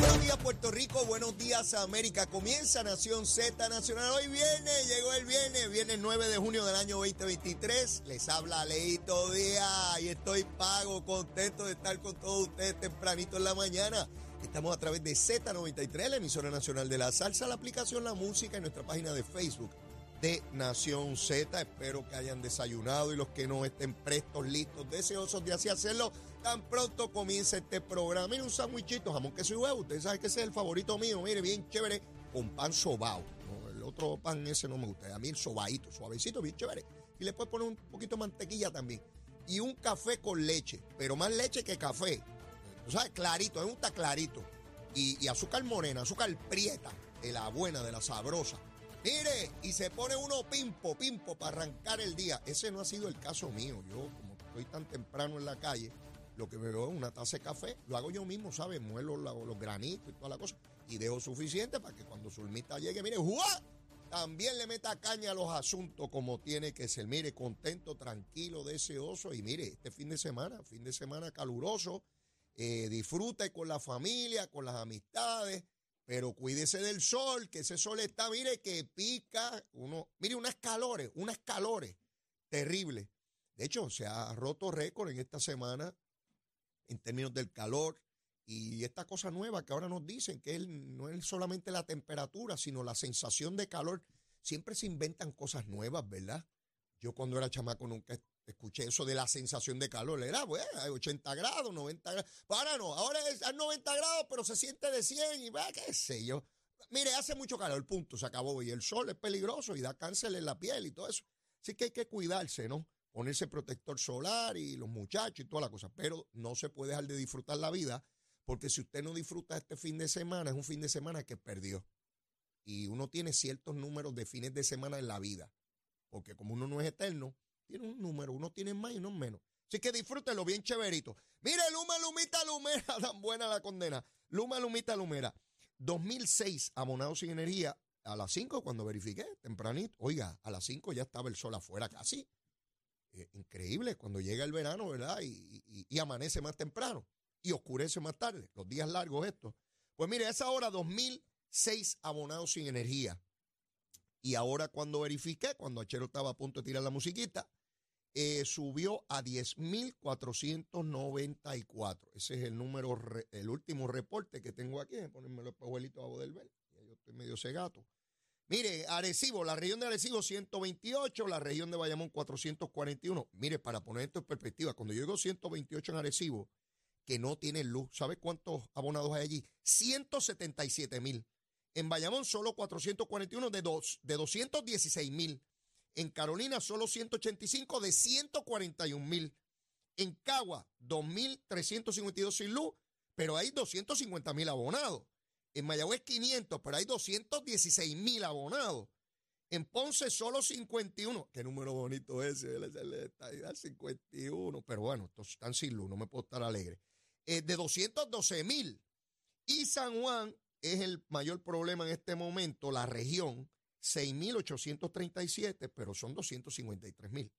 Buenos días Puerto Rico, buenos días América. Comienza Nación Z Nacional. Hoy viene, llegó el viernes, viernes 9 de junio del año 2023. Les habla Leito Díaz y estoy pago, contento de estar con todos ustedes tempranito en la mañana. Estamos a través de Z93, la emisora nacional de la salsa, la aplicación La Música y nuestra página de Facebook de Nación Z. Espero que hayan desayunado y los que no estén prestos, listos, deseosos de así hacerlo. Tan pronto comienza este programa. Mire, un sandwichito, jamón, queso y huevo. Ustedes saben que ese es el favorito mío. Mire, bien chévere, con pan sobao. El otro pan ese no me gusta. A mí el sobadito, suavecito, bien chévere. Y le puedes poner un poquito de mantequilla también. Y un café con leche, pero más leche que café. Tú sabes, clarito, me gusta clarito. Y azúcar morena, azúcar prieta, de la buena, de la sabrosa. Mire, y se pone uno pimpo, pimpo para arrancar el día. Ese no ha sido el caso mío. Yo, como estoy tan temprano en la calle, lo que me veo es una taza de café. Lo hago yo mismo, ¿sabes? Muelo los granitos y toda la cosa. Y dejo suficiente para que cuando Zulmita llegue, mire, ¡juá! También le meta caña a los asuntos como tiene que ser. Mire, contento, tranquilo, deseoso. Y mire, este fin de semana, fin de semana caluroso. eh, disfrute con la familia, con las amistades. Pero cuídese del sol, que ese sol está, mire, que pica. Uno, mire, unas calores, unas calores terribles. De hecho, se ha roto récord en esta semana en términos del calor y esta cosa nueva que ahora nos dicen que no es solamente la temperatura, sino la sensación de calor. Siempre se inventan cosas nuevas, ¿verdad? Yo cuando era chamaco nunca es- escuché eso de la sensación de calor. Era, bueno, hay 80 grados, 90 grados. Ahora no, ahora es a 90 grados, pero se siente de 100 y va, qué sé yo. Mire, hace mucho calor, punto, se acabó. Y el sol es peligroso y da cáncer en la piel y todo eso. Así que hay que cuidarse, ¿no? Ponerse protector solar y los muchachos y toda la cosa. Pero no se puede dejar de disfrutar la vida, porque si usted no disfruta este fin de semana, es un fin de semana que perdió. Y uno tiene ciertos números de fines de semana en la vida. Porque como uno no es eterno, tiene un número, uno tiene más y uno menos. Así que disfrútelo bien chéverito. Mire, Luma, Lumita, Lumera, tan buena la condena. Luma, Lumita, Lumera. 2006, abonado sin energía, a las 5 cuando verifiqué, tempranito. Oiga, a las 5 ya estaba el sol afuera casi. Eh, increíble cuando llega el verano, ¿verdad? Y, amanece más temprano y oscurece más tarde. Los días largos estos. Pues mire, a esa hora 2006 abonados sin energía. Y ahora cuando verifiqué, cuando Achero estaba a punto de tirar la musiquita, eh, subió a 10.494. Ese es el número, el último reporte que tengo aquí. Ponerme los pajuelitos abajo del ver. Ya Yo estoy medio cegato. Mire, Arecibo, la región de Arecibo 128, la región de Bayamón 441. Mire, para poner esto en perspectiva, cuando yo digo 128 en Arecibo, que no tienen luz, ¿sabe cuántos abonados hay allí? 177 mil. En Bayamón solo 441 de, dos, de 216 mil. En Carolina solo 185 de 141 mil. En Cagua 2.352 sin luz, pero hay 250 mil abonados. En Mayagüez 500, pero hay 216 mil abonados. En Ponce solo 51. Qué número bonito ese, el de estadidad, 51. Pero bueno, estos están sin luz, no me puedo estar alegre. Eh, de 212 mil. Y San Juan es el mayor problema en este momento, la región, 6.837, pero son 253 mil.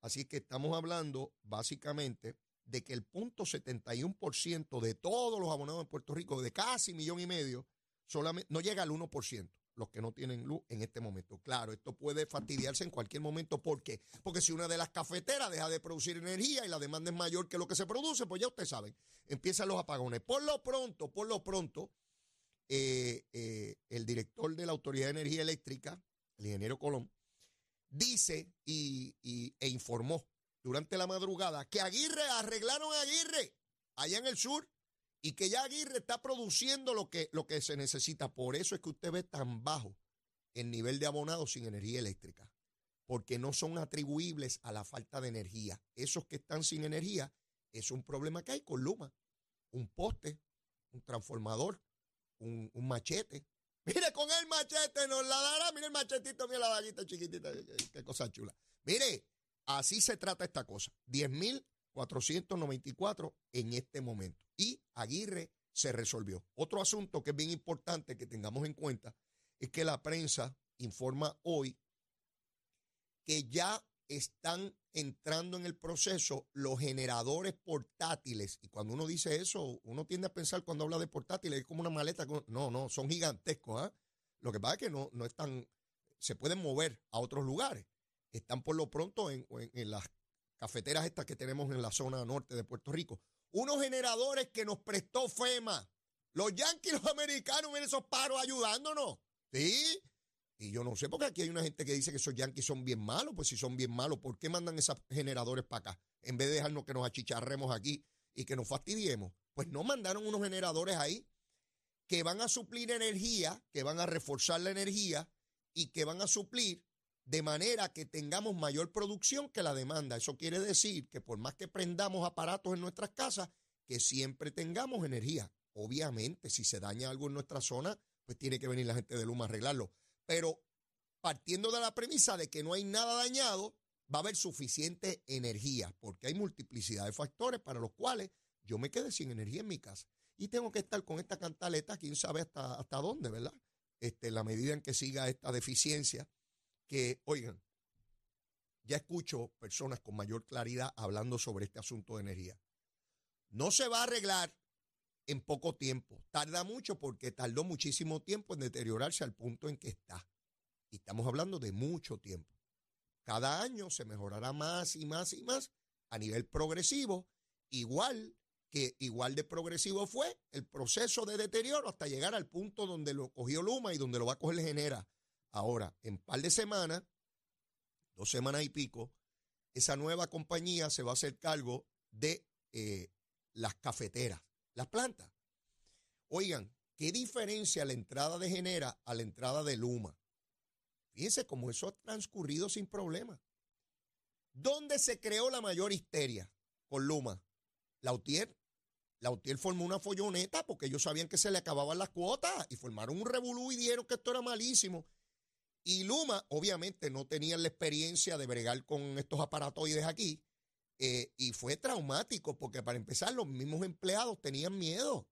Así que estamos hablando básicamente de que el punto 71% de todos los abonados en Puerto Rico, de casi millón y medio, solamente no llega al 1%, los que no tienen luz en este momento. Claro, esto puede fastidiarse en cualquier momento. ¿Por qué? Porque si una de las cafeteras deja de producir energía y la demanda es mayor que lo que se produce, pues ya ustedes saben, empiezan los apagones. Por lo pronto, por lo pronto, eh, eh, el director de la Autoridad de Energía Eléctrica, el ingeniero Colón, dice y, e informó durante la madrugada que Aguirre arreglaron a Aguirre allá en el sur y que ya Aguirre está produciendo lo que, lo que se necesita. Por eso es que usted ve tan bajo el nivel de abonados sin energía eléctrica, porque no son atribuibles a la falta de energía. Esos que están sin energía es un problema que hay con Luma, un poste, un transformador, un, machete. Mire, con el machete nos la dará. Mire el machetito, mira la vaguita chiquitita. Qué, cosa chula. Mire, así se trata esta cosa. 10.494 en este momento. Y Aguirre se resolvió. Otro asunto que es bien importante que tengamos en cuenta es que la prensa informa hoy que ya están entrando en el proceso los generadores portátiles. Y cuando uno dice eso, uno tiende a pensar cuando habla de portátiles, es como una maleta. No, no, son gigantescos. ¿ah? Lo que pasa es que no, no están, se pueden mover a otros lugares. Están por lo pronto en, en las cafeteras estas que tenemos en la zona norte de Puerto Rico. Unos generadores que nos prestó FEMA. Los yanquis, los americanos, en esos paros ayudándonos. ¿Sí? Y yo no sé, porque aquí hay una gente que dice que esos yanquis son bien malos. Pues si son bien malos, ¿por qué mandan esos generadores para acá? En vez de dejarnos que nos achicharremos aquí y que nos fastidiemos. Pues no mandaron unos generadores ahí que van a suplir energía, que van a reforzar la energía y que van a suplir de manera que tengamos mayor producción que la demanda. Eso quiere decir que por más que prendamos aparatos en nuestras casas, que siempre tengamos energía. Obviamente, si se daña algo en nuestra zona, pues tiene que venir la gente de Luma a arreglarlo. Pero partiendo de la premisa de que no hay nada dañado, va a haber suficiente energía, porque hay multiplicidad de factores para los cuales yo me quedé sin energía en mi casa. Y tengo que estar con esta cantaleta, quién sabe hasta, hasta dónde, ¿verdad? Este, la medida en que siga esta deficiencia, que, oigan, ya escucho personas con mayor claridad hablando sobre este asunto de energía. No se va a arreglar en poco tiempo. Tarda mucho porque tardó muchísimo tiempo en deteriorarse al punto en que está. Y estamos hablando de mucho tiempo. Cada año se mejorará más y más y más a nivel progresivo, igual que igual de progresivo fue el proceso de deterioro hasta llegar al punto donde lo cogió Luma y donde lo va a coger Genera. Ahora, en par de semanas, dos semanas y pico, esa nueva compañía se va a hacer cargo de eh, las cafeteras las plantas. Oigan, ¿qué diferencia la entrada de Genera a la entrada de Luma? Fíjense cómo eso ha transcurrido sin problema. ¿Dónde se creó la mayor histeria con Luma? La UTIER. La UTIER formó una folloneta porque ellos sabían que se le acababan las cuotas y formaron un revolú y dijeron que esto era malísimo. Y Luma, obviamente, no tenía la experiencia de bregar con estos aparatoides aquí eh, y fue traumático porque para empezar los mismos empleados tenían miedo.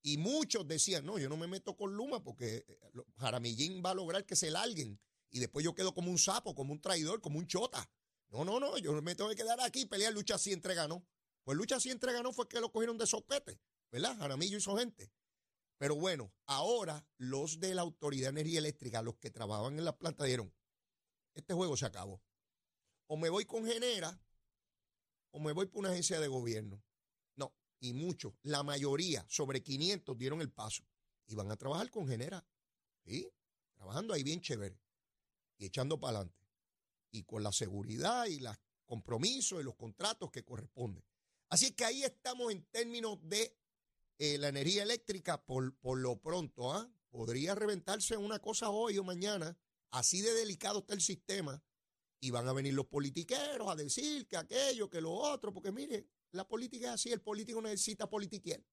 Y muchos decían, no, yo no me meto con Luma porque eh, Jaramillín va a lograr que se larguen. Y después yo quedo como un sapo, como un traidor, como un chota. No, no, no, yo me tengo que quedar aquí y pelear lucha si ganó. Pues lucha si ganó fue que lo cogieron de soquete, ¿verdad? Jaramillo hizo gente. Pero bueno, ahora los de la Autoridad de Energía Eléctrica, los que trabajaban en la planta, dijeron, este juego se acabó. O me voy con Genera, o me voy por una agencia de gobierno. No, y muchos, la mayoría, sobre 500, dieron el paso y van a trabajar con Genera. ¿Sí? Trabajando ahí bien chévere y echando para adelante. Y con la seguridad y los compromisos y los contratos que corresponden. Así que ahí estamos en términos de eh, la energía eléctrica por, por lo pronto. ¿ah? Podría reventarse una cosa hoy o mañana. Así de delicado está el sistema y van a venir los politiqueros a decir que aquello, que lo otro, porque mire, la política es así, el político necesita politiquear.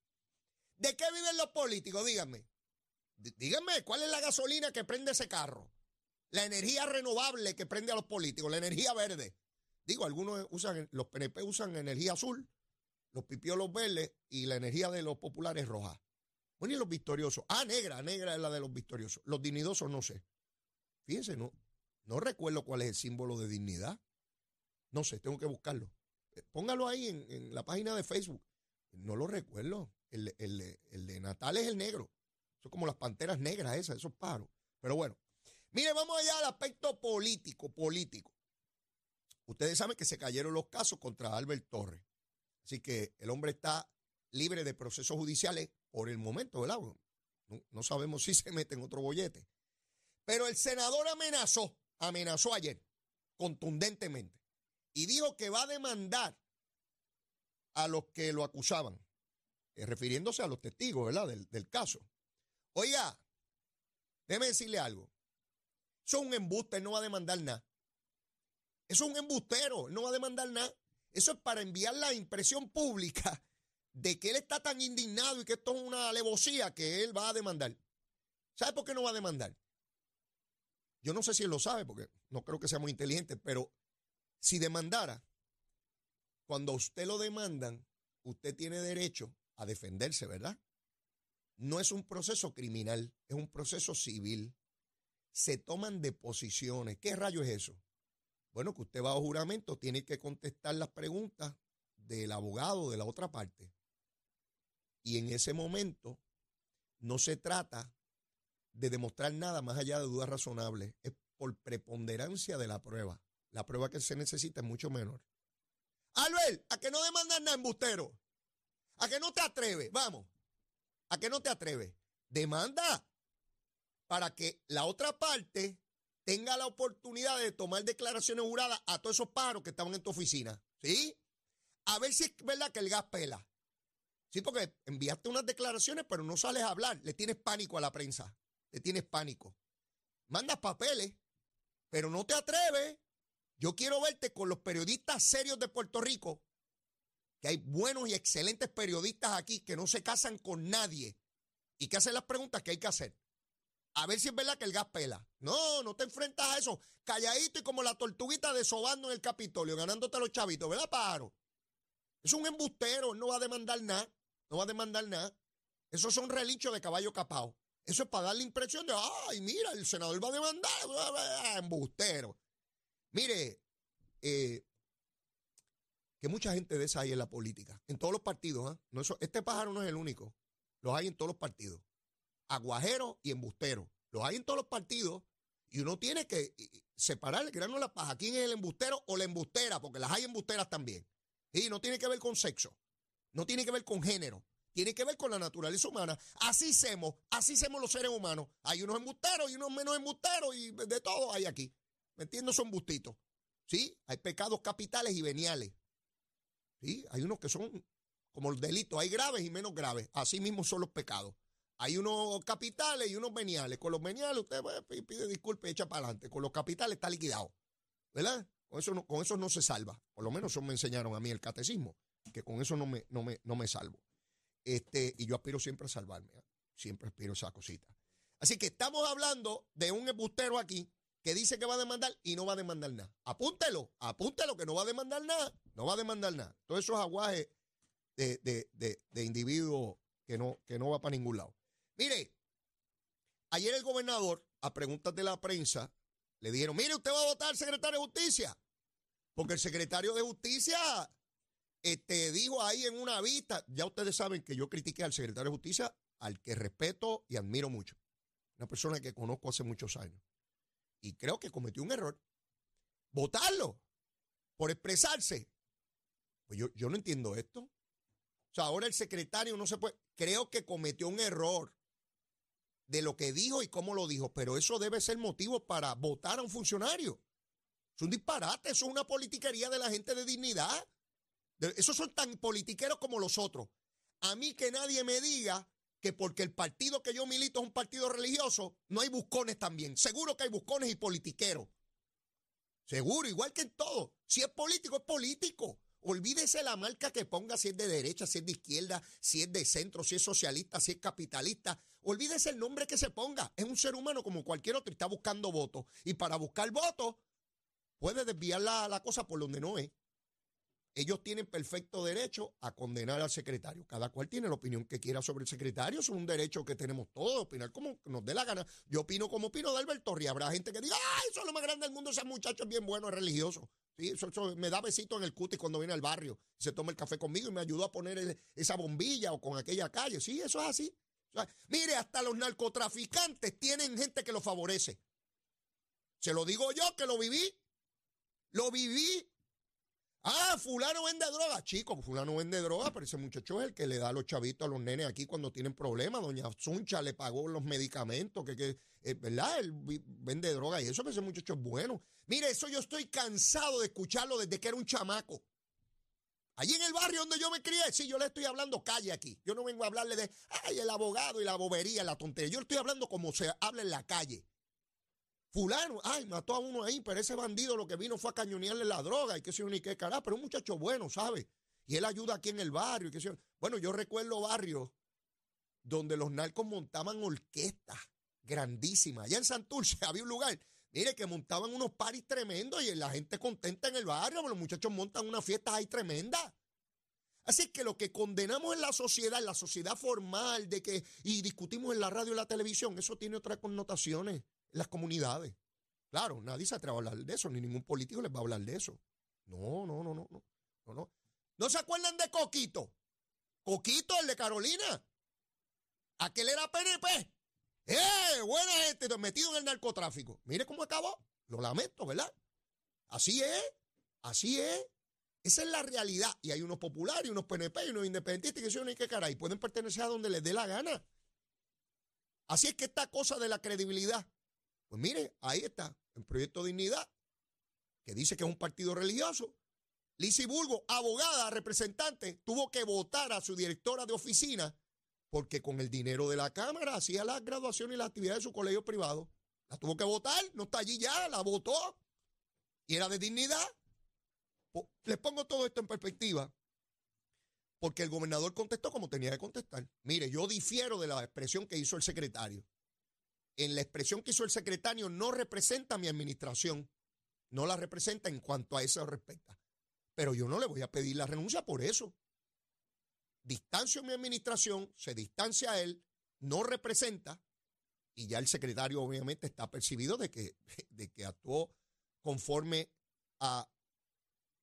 ¿De qué viven los políticos? Díganme. Díganme, ¿cuál es la gasolina que prende ese carro? La energía renovable que prende a los políticos, la energía verde. Digo, algunos usan, los PNP usan energía azul, los pipiolos verdes y la energía de los populares roja. Bueno, y los victoriosos. Ah, negra, negra es la de los victoriosos. Los dignidosos no sé. Fíjense, no, no recuerdo cuál es el símbolo de dignidad. No sé, tengo que buscarlo. Eh, póngalo ahí en, la página de Facebook. No lo recuerdo. El, de Natal es el negro. Son como las panteras negras esas, esos paros. Pero bueno. Mire, vamos allá al aspecto político, político. Ustedes saben que se cayeron los casos contra Albert Torres. Así que el hombre está libre de procesos judiciales por el momento, ¿verdad? No, no sabemos si se mete en otro bollete. Pero el senador amenazó amenazó ayer contundentemente y dijo que va a demandar a los que lo acusaban eh, refiriéndose a los testigos, ¿verdad? Del, del caso. Oiga, déjeme decirle algo. Eso es un embuste, no va a demandar nada. Eso es un embustero, él no va a demandar nada. Eso es para enviar la impresión pública de que él está tan indignado y que esto es una alevosía que él va a demandar. ¿Sabe por qué no va a demandar? Yo no sé si él lo sabe, porque no creo que sea muy inteligente, pero si demandara, cuando usted lo demandan, usted tiene derecho a defenderse, ¿verdad? No es un proceso criminal, es un proceso civil. Se toman deposiciones. ¿Qué rayo es eso? Bueno, que usted va a juramento, tiene que contestar las preguntas del abogado de la otra parte. Y en ese momento no se trata de demostrar nada más allá de dudas razonables. Es por preponderancia de la prueba. La prueba que se necesita es mucho menor. Albert, ¿a que no demandas nada, embustero? ¿A que no te atreves? Vamos. ¿A que no te atreves? Demanda para que la otra parte tenga la oportunidad de tomar declaraciones juradas a todos esos paros que estaban en tu oficina. ¿Sí? A ver si es verdad que el gas pela. Sí, porque enviaste unas declaraciones, pero no sales a hablar. Le tienes pánico a la prensa. Le tienes pánico. Mandas papeles, pero no te atreves. Yo quiero verte con los periodistas serios de Puerto Rico, que hay buenos y excelentes periodistas aquí que no se casan con nadie y que hacen las preguntas que hay que hacer. A ver si es verdad que el gas pela. No, no te enfrentas a eso. Calladito y como la tortuguita desobando en el Capitolio, ganándote a los chavitos, ¿verdad, Paro? Es un embustero, no va a demandar nada. No va a demandar nada. Esos son relichos de caballo capao. Eso es para dar la impresión de, ay, mira, el senador va a demandar. Embustero. Mire, eh, que mucha gente de esa hay en la política, en todos los partidos. ¿ah? No, este pájaro no es el único. Los hay en todos los partidos. Aguajeros y embusteros. Los hay en todos los partidos. Y uno tiene que separar el grano de la paja. ¿Quién es el embustero o la embustera? Porque las hay embusteras también. Y no tiene que ver con sexo. No tiene que ver con género. Tiene que ver con la naturaleza humana. Así somos, así somos los seres humanos. Hay unos embusteros y unos menos embusteros y de todo hay aquí. ¿Me entiendes? Son bustitos. ¿Sí? Hay pecados capitales y veniales. ¿Sí? Hay unos que son como los delitos. Hay graves y menos graves. Así mismo son los pecados. Hay unos capitales y unos veniales. Con los veniales usted pues, pide disculpas y echa para adelante. Con los capitales está liquidado. ¿Verdad? Con eso, no, con eso no se salva. Por lo menos eso me enseñaron a mí el catecismo que con eso no me, no me, no me salvo. Este, y yo aspiro siempre a salvarme, ¿eh? siempre aspiro a esa cosita. Así que estamos hablando de un embustero aquí que dice que va a demandar y no va a demandar nada. Apúntelo, apúntelo que no va a demandar nada, no va a demandar nada. Todos esos aguajes de, de, de, de individuos que no, que no va para ningún lado. Mire, ayer el gobernador, a preguntas de la prensa, le dijeron, mire, usted va a votar secretario de Justicia. Porque el secretario de Justicia este, dijo ahí en una vista, ya ustedes saben que yo critiqué al secretario de Justicia, al que respeto y admiro mucho. Una persona que conozco hace muchos años. Y creo que cometió un error. Votarlo por expresarse. Pues yo, yo no entiendo esto. O sea, ahora el secretario no se puede. Creo que cometió un error de lo que dijo y cómo lo dijo, pero eso debe ser motivo para votar a un funcionario. Es un disparate, eso es una politiquería de la gente de dignidad. Esos son tan politiqueros como los otros. A mí que nadie me diga que porque el partido que yo milito es un partido religioso, no hay buscones también. Seguro que hay buscones y politiqueros. Seguro, igual que en todo. Si es político, es político. Olvídese la marca que ponga si es de derecha, si es de izquierda, si es de centro, si es socialista, si es capitalista. Olvídese el nombre que se ponga. Es un ser humano como cualquier otro y está buscando votos. Y para buscar votos, puede desviar la, la cosa por donde no es ellos tienen perfecto derecho a condenar al secretario. Cada cual tiene la opinión que quiera sobre el secretario. Es un derecho que tenemos todos, opinar como nos dé la gana. Yo opino como opino de Alberto Ríos. Habrá gente que diga, ¡ay, eso es lo más grande del mundo! Ese muchacho es bien bueno, es religioso. Me da besito en el cutis cuando viene al barrio. Se toma el café conmigo y me ayudó a poner esa bombilla o con aquella calle. Sí, eso es así. mire, hasta los narcotraficantes tienen gente que lo favorece. Se lo digo yo que lo viví. Lo viví Ah, fulano vende droga. Chico, fulano vende droga, pero ese muchacho es el que le da los chavitos a los nenes aquí cuando tienen problemas. Doña Zuncha le pagó los medicamentos, que, que eh, ¿verdad? Él vende droga y eso, que ese muchacho es bueno. Mire, eso yo estoy cansado de escucharlo desde que era un chamaco. Allí en el barrio donde yo me crié, sí, yo le estoy hablando calle aquí. Yo no vengo a hablarle de, ay, el abogado y la bobería, la tontería. Yo estoy hablando como se habla en la calle. Fulano, ay, mató a uno ahí, pero ese bandido lo que vino fue a cañonearle la droga y que se ni qué carajo, pero un muchacho bueno, ¿sabe? Y él ayuda aquí en el barrio. Y que bueno, yo recuerdo barrios donde los narcos montaban orquestas grandísimas. Allá en Santurce había un lugar Mire, que montaban unos paris tremendos y la gente contenta en el barrio, los muchachos montan unas fiestas ahí tremendas. Así que lo que condenamos en la sociedad, en la sociedad formal, de que, y discutimos en la radio y la televisión, eso tiene otras connotaciones las comunidades. Claro, nadie se atreve a hablar de eso, ni ningún político les va a hablar de eso. No, no, no, no, no, no, no. ¿No se acuerdan de Coquito? Coquito, el de Carolina. Aquel era PNP. ¡Eh! Buena gente, metido en el narcotráfico. Mire cómo acabó. Lo lamento, ¿verdad? Así es. Así es. Esa es la realidad. Y hay unos populares, unos PNP y unos independentistas que son qué caray. Pueden pertenecer a donde les dé la gana. Así es que esta cosa de la credibilidad. Pues mire, ahí está. El proyecto Dignidad, que dice que es un partido religioso. Lisi Bulgo, abogada, representante, tuvo que votar a su directora de oficina porque con el dinero de la Cámara hacía la graduación y la actividad de su colegio privado. La tuvo que votar, no está allí ya, la votó. Y era de dignidad. Les pongo todo esto en perspectiva. Porque el gobernador contestó como tenía que contestar. Mire, yo difiero de la expresión que hizo el secretario. En la expresión que hizo el secretario no representa a mi administración. No la representa en cuanto a eso respecta. Pero yo no le voy a pedir la renuncia por eso distancio mi administración, se distancia a él, no representa, y ya el secretario obviamente está percibido de que, de que actuó conforme a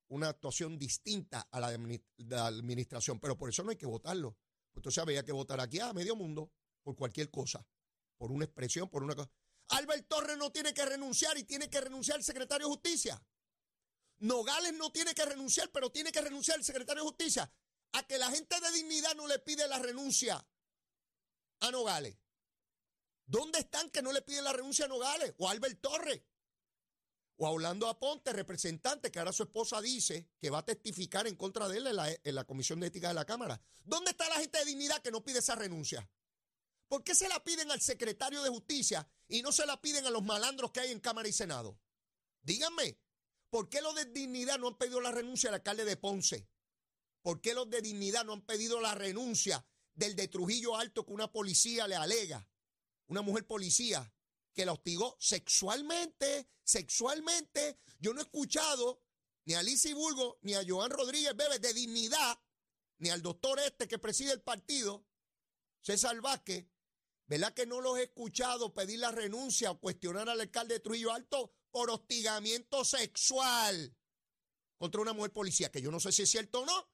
una actuación distinta a la de la administración, pero por eso no hay que votarlo. Entonces había que votar aquí a medio mundo por cualquier cosa, por una expresión, por una cosa. Albert Torres no tiene que renunciar y tiene que renunciar el secretario de Justicia. Nogales no tiene que renunciar, pero tiene que renunciar el secretario de Justicia a que la gente de dignidad no le pide la renuncia a Nogales. ¿Dónde están que no le piden la renuncia a Nogales? O a Albert Torres. O a Orlando Aponte, representante, que ahora su esposa dice que va a testificar en contra de él en la, en la Comisión de Ética de la Cámara. ¿Dónde está la gente de dignidad que no pide esa renuncia? ¿Por qué se la piden al secretario de Justicia y no se la piden a los malandros que hay en Cámara y Senado? Díganme, ¿por qué los de dignidad no han pedido la renuncia al alcalde de Ponce? ¿Por qué los de dignidad no han pedido la renuncia del de Trujillo Alto que una policía le alega? Una mujer policía que la hostigó sexualmente, sexualmente. Yo no he escuchado ni a Lizy Bulgo, ni a Joan Rodríguez Bebe de dignidad, ni al doctor este que preside el partido, César Vázquez, ¿verdad que no los he escuchado pedir la renuncia o cuestionar al alcalde de Trujillo Alto por hostigamiento sexual contra una mujer policía? Que yo no sé si es cierto o no,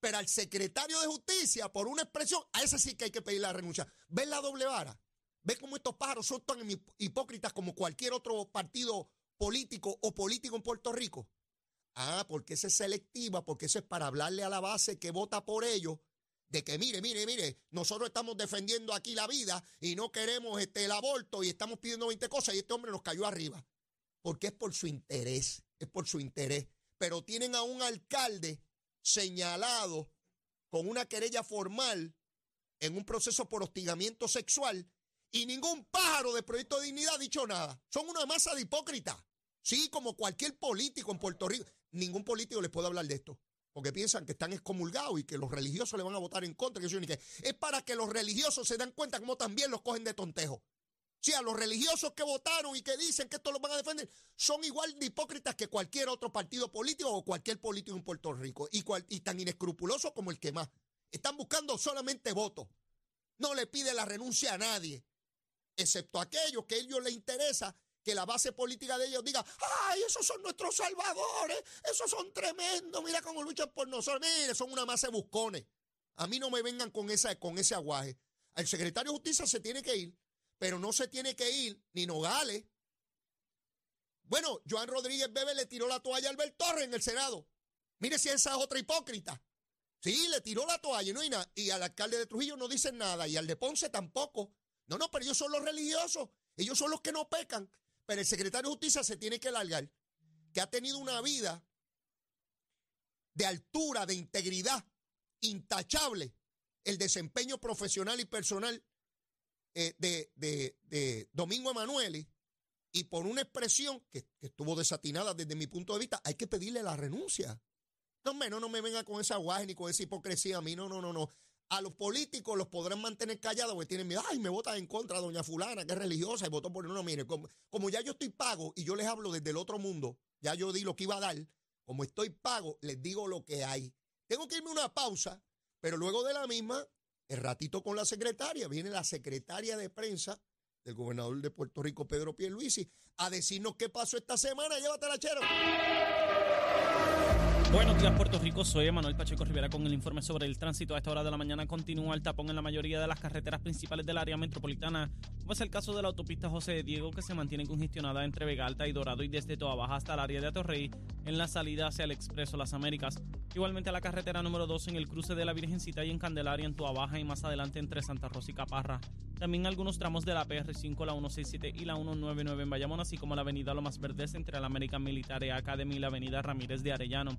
pero al secretario de justicia, por una expresión, a ese sí que hay que pedir la renuncia. ¿Ven la doble vara? ¿Ven cómo estos pájaros son tan hipócritas como cualquier otro partido político o político en Puerto Rico? Ah, porque esa es selectiva, porque eso es para hablarle a la base que vota por ellos, de que mire, mire, mire, nosotros estamos defendiendo aquí la vida y no queremos este, el aborto y estamos pidiendo 20 cosas y este hombre nos cayó arriba. Porque es por su interés, es por su interés. Pero tienen a un alcalde señalado con una querella formal en un proceso por hostigamiento sexual y ningún pájaro de Proyecto de Dignidad ha dicho nada. Son una masa de hipócritas. Sí, como cualquier político en Puerto Rico. Ningún político les puede hablar de esto. Porque piensan que están excomulgados y que los religiosos le van a votar en contra. Que es para que los religiosos se den cuenta cómo también los cogen de tontejo. Sí, a los religiosos que votaron y que dicen que esto lo van a defender, son igual de hipócritas que cualquier otro partido político o cualquier político en Puerto Rico. Y, y tan inescrupulosos como el que más. Están buscando solamente votos. No le pide la renuncia a nadie. Excepto a aquellos que a ellos les interesa que la base política de ellos diga, ay, esos son nuestros salvadores, esos son tremendos, mira cómo luchan por nosotros, mire, son una masa de buscones. A mí no me vengan con, esa, con ese aguaje. El secretario de Justicia se tiene que ir pero no se tiene que ir ni Nogales. Bueno, Joan Rodríguez Bebe le tiró la toalla a Albert Torres en el Senado. Mire si esa es otra hipócrita. Sí, le tiró la toalla no y al alcalde de Trujillo no dicen nada y al de Ponce tampoco. No, no, pero ellos son los religiosos. Ellos son los que no pecan. Pero el secretario de Justicia se tiene que largar, que ha tenido una vida de altura, de integridad, intachable, el desempeño profesional y personal eh, de, de, Domingo Emanuele y por una expresión que, estuvo desatinada desde mi punto de vista, hay que pedirle la renuncia. No, no, no me venga con esa guaje ni con esa hipocresía a mí. No, no, no, no. A los políticos los podrán mantener callados porque tienen miedo. Ay, me vota en contra doña fulana, que es religiosa, y votó por... No, mire, como, como ya yo estoy pago y yo les hablo desde el otro mundo, ya yo di lo que iba a dar, como estoy pago, les digo lo que hay. Tengo que irme una pausa, pero luego de la misma, el ratito con la secretaria, viene la secretaria de prensa del gobernador de Puerto Rico, Pedro Pierluisi, a decirnos qué pasó esta semana. Llévatela, chero. Buenos días, Puerto Rico. Soy Manuel Pacheco Rivera con el informe sobre el tránsito. A esta hora de la mañana continúa el tapón en la mayoría de las carreteras principales del área metropolitana, como es el caso de la autopista José Diego, que se mantiene congestionada entre Vega Alta y Dorado y desde Toa Baja hasta el área de Atorrey, en la salida hacia el Expreso Las Américas. Igualmente a la carretera número 2 en el cruce de la Virgencita y en Candelaria en Toa Baja y más adelante entre Santa Rosa y Caparra. También algunos tramos de la PR5, la 167 y la 199 en Bayamón, así como la avenida Lomas Verdes entre la American Military Academy y la avenida Ramírez de Arellano.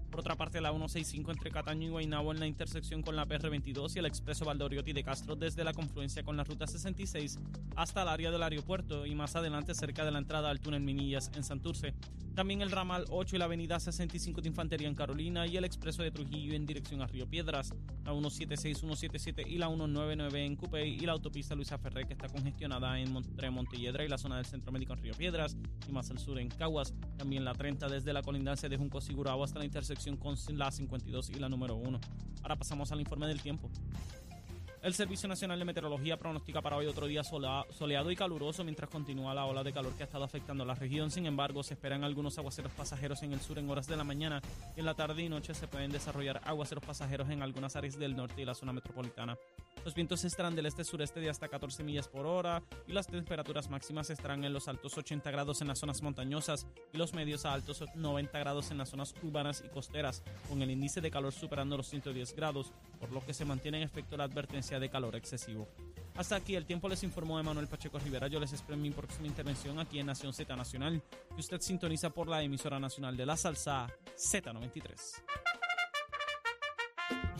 Por otra parte, la 165 entre Cataño y Guaynabo en la intersección con la PR22 y el expreso Valdoriotti de Castro desde la confluencia con la ruta 66 hasta el área del aeropuerto y más adelante cerca de la entrada al túnel Minillas en Santurce. También el ramal 8 y la avenida 65 de Infantería en Carolina y el expreso de Trujillo en dirección a Río Piedras, la 176, 177 y la 199 en Cupey y la autopista Luisa Ferré que está congestionada en entre Montelledra y la zona del Centro Médico en Río Piedras y más al sur en Caguas. También la 30 desde la colindancia de Junco Sigurao hasta la intersección con la 52 y la número 1. Ahora pasamos al informe del tiempo. El Servicio Nacional de Meteorología pronostica para hoy otro día soleado y caluroso mientras continúa la ola de calor que ha estado afectando la región. Sin embargo, se esperan algunos aguaceros pasajeros en el sur en horas de la mañana y en la tarde y noche se pueden desarrollar aguaceros pasajeros en algunas áreas del norte y la zona metropolitana. Los vientos estarán del este-sureste de hasta 14 millas por hora y las temperaturas máximas estarán en los altos 80 grados en las zonas montañosas y los medios a altos 90 grados en las zonas urbanas y costeras, con el índice de calor superando los 110 grados, por lo que se mantiene en efecto la advertencia de calor excesivo. Hasta aquí el tiempo les informó Emanuel Pacheco Rivera. Yo les espero en mi próxima intervención aquí en Nación Z Nacional, que usted sintoniza por la emisora nacional de la salsa Z93.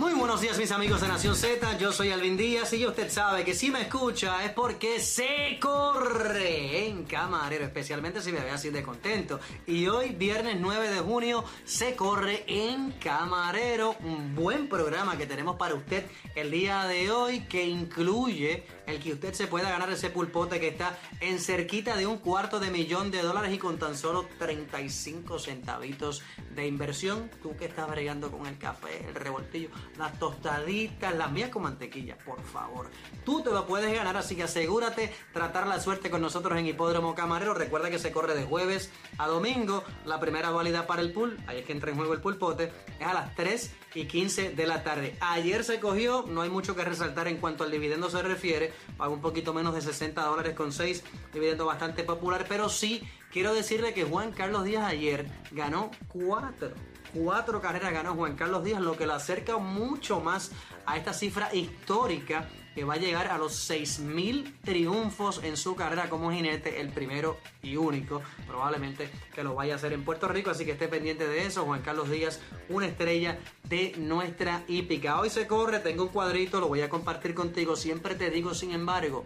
Muy buenos días mis amigos de Nación Z, yo soy Alvin Díaz y usted sabe que si me escucha es porque se corre en camarero, especialmente si me ve así de contento. Y hoy, viernes 9 de junio, se corre en camarero, un buen programa que tenemos para usted el día de hoy que incluye el que usted se pueda ganar ese pulpote que está en cerquita de un cuarto de millón de dólares y con tan solo 35 centavitos de inversión. Tú que estás bregando con el café, el revoltillo, las tostaditas, las mías con mantequilla, por favor. Tú te lo puedes ganar, así que asegúrate tratar la suerte con nosotros en Hipódromo Camarero. Recuerda que se corre de jueves a domingo. La primera válida para el pool, ahí es que entra en juego el pulpote, es a las 3 y 15 de la tarde. Ayer se cogió, no hay mucho que resaltar en cuanto al dividendo se refiere, pagó un poquito menos de 60 dólares con 6, dividendo bastante popular, pero sí quiero decirle que Juan Carlos Díaz ayer ganó 4. Cuatro carreras ganó Juan Carlos Díaz, lo que lo acerca mucho más a esta cifra histórica que va a llegar a los 6.000 triunfos en su carrera como jinete, el primero y único, probablemente que lo vaya a hacer en Puerto Rico, así que esté pendiente de eso, Juan Carlos Díaz, una estrella de nuestra hípica. Hoy se corre, tengo un cuadrito, lo voy a compartir contigo, siempre te digo, sin embargo,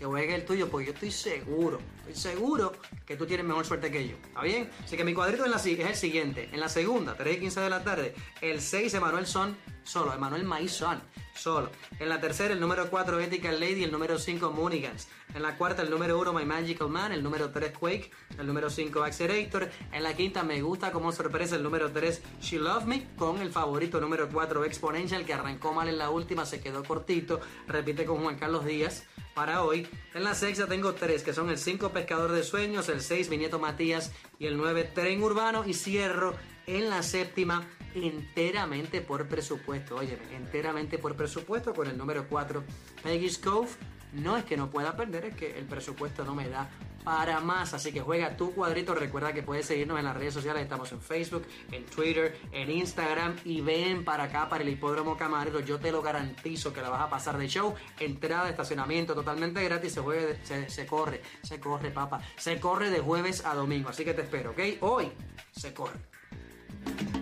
que juegue el tuyo, porque yo estoy seguro, estoy seguro que tú tienes mejor suerte que yo. ¿Está bien? Así que mi cuadrito en la, es el siguiente. En la segunda, 3 y 15 de la tarde, el 6 Emanuel Son solo, Emanuel Maizón solo. En la tercera, el número 4 Ethical Lady, el número 5 Moonigans. En la cuarta, el número 1 My Magical Man, el número 3 Quake, el número 5 Accelerator. En la quinta, me gusta como sorpresa el número 3 She Love Me, con el favorito número 4 Exponential, que arrancó mal en la última, se quedó cortito. Repite con Juan Carlos Díaz para hoy. En la sexta tengo tres, que son el 5 Pescador de Sueños, el 6 Mi Nieto Matías y el 9 Tren Urbano. Y cierro en la séptima enteramente por presupuesto. Oye, enteramente por presupuesto con el número 4 Peggy's Cove. No es que no pueda perder, es que el presupuesto no me da para más. Así que juega tu cuadrito. Recuerda que puedes seguirnos en las redes sociales. Estamos en Facebook, en Twitter, en Instagram. Y ven para acá, para el hipódromo Camarero. Yo te lo garantizo que la vas a pasar de show. Entrada, estacionamiento totalmente gratis. Se, juegue, se, se corre, se corre, papá. Se corre de jueves a domingo. Así que te espero, ¿ok? Hoy se corre.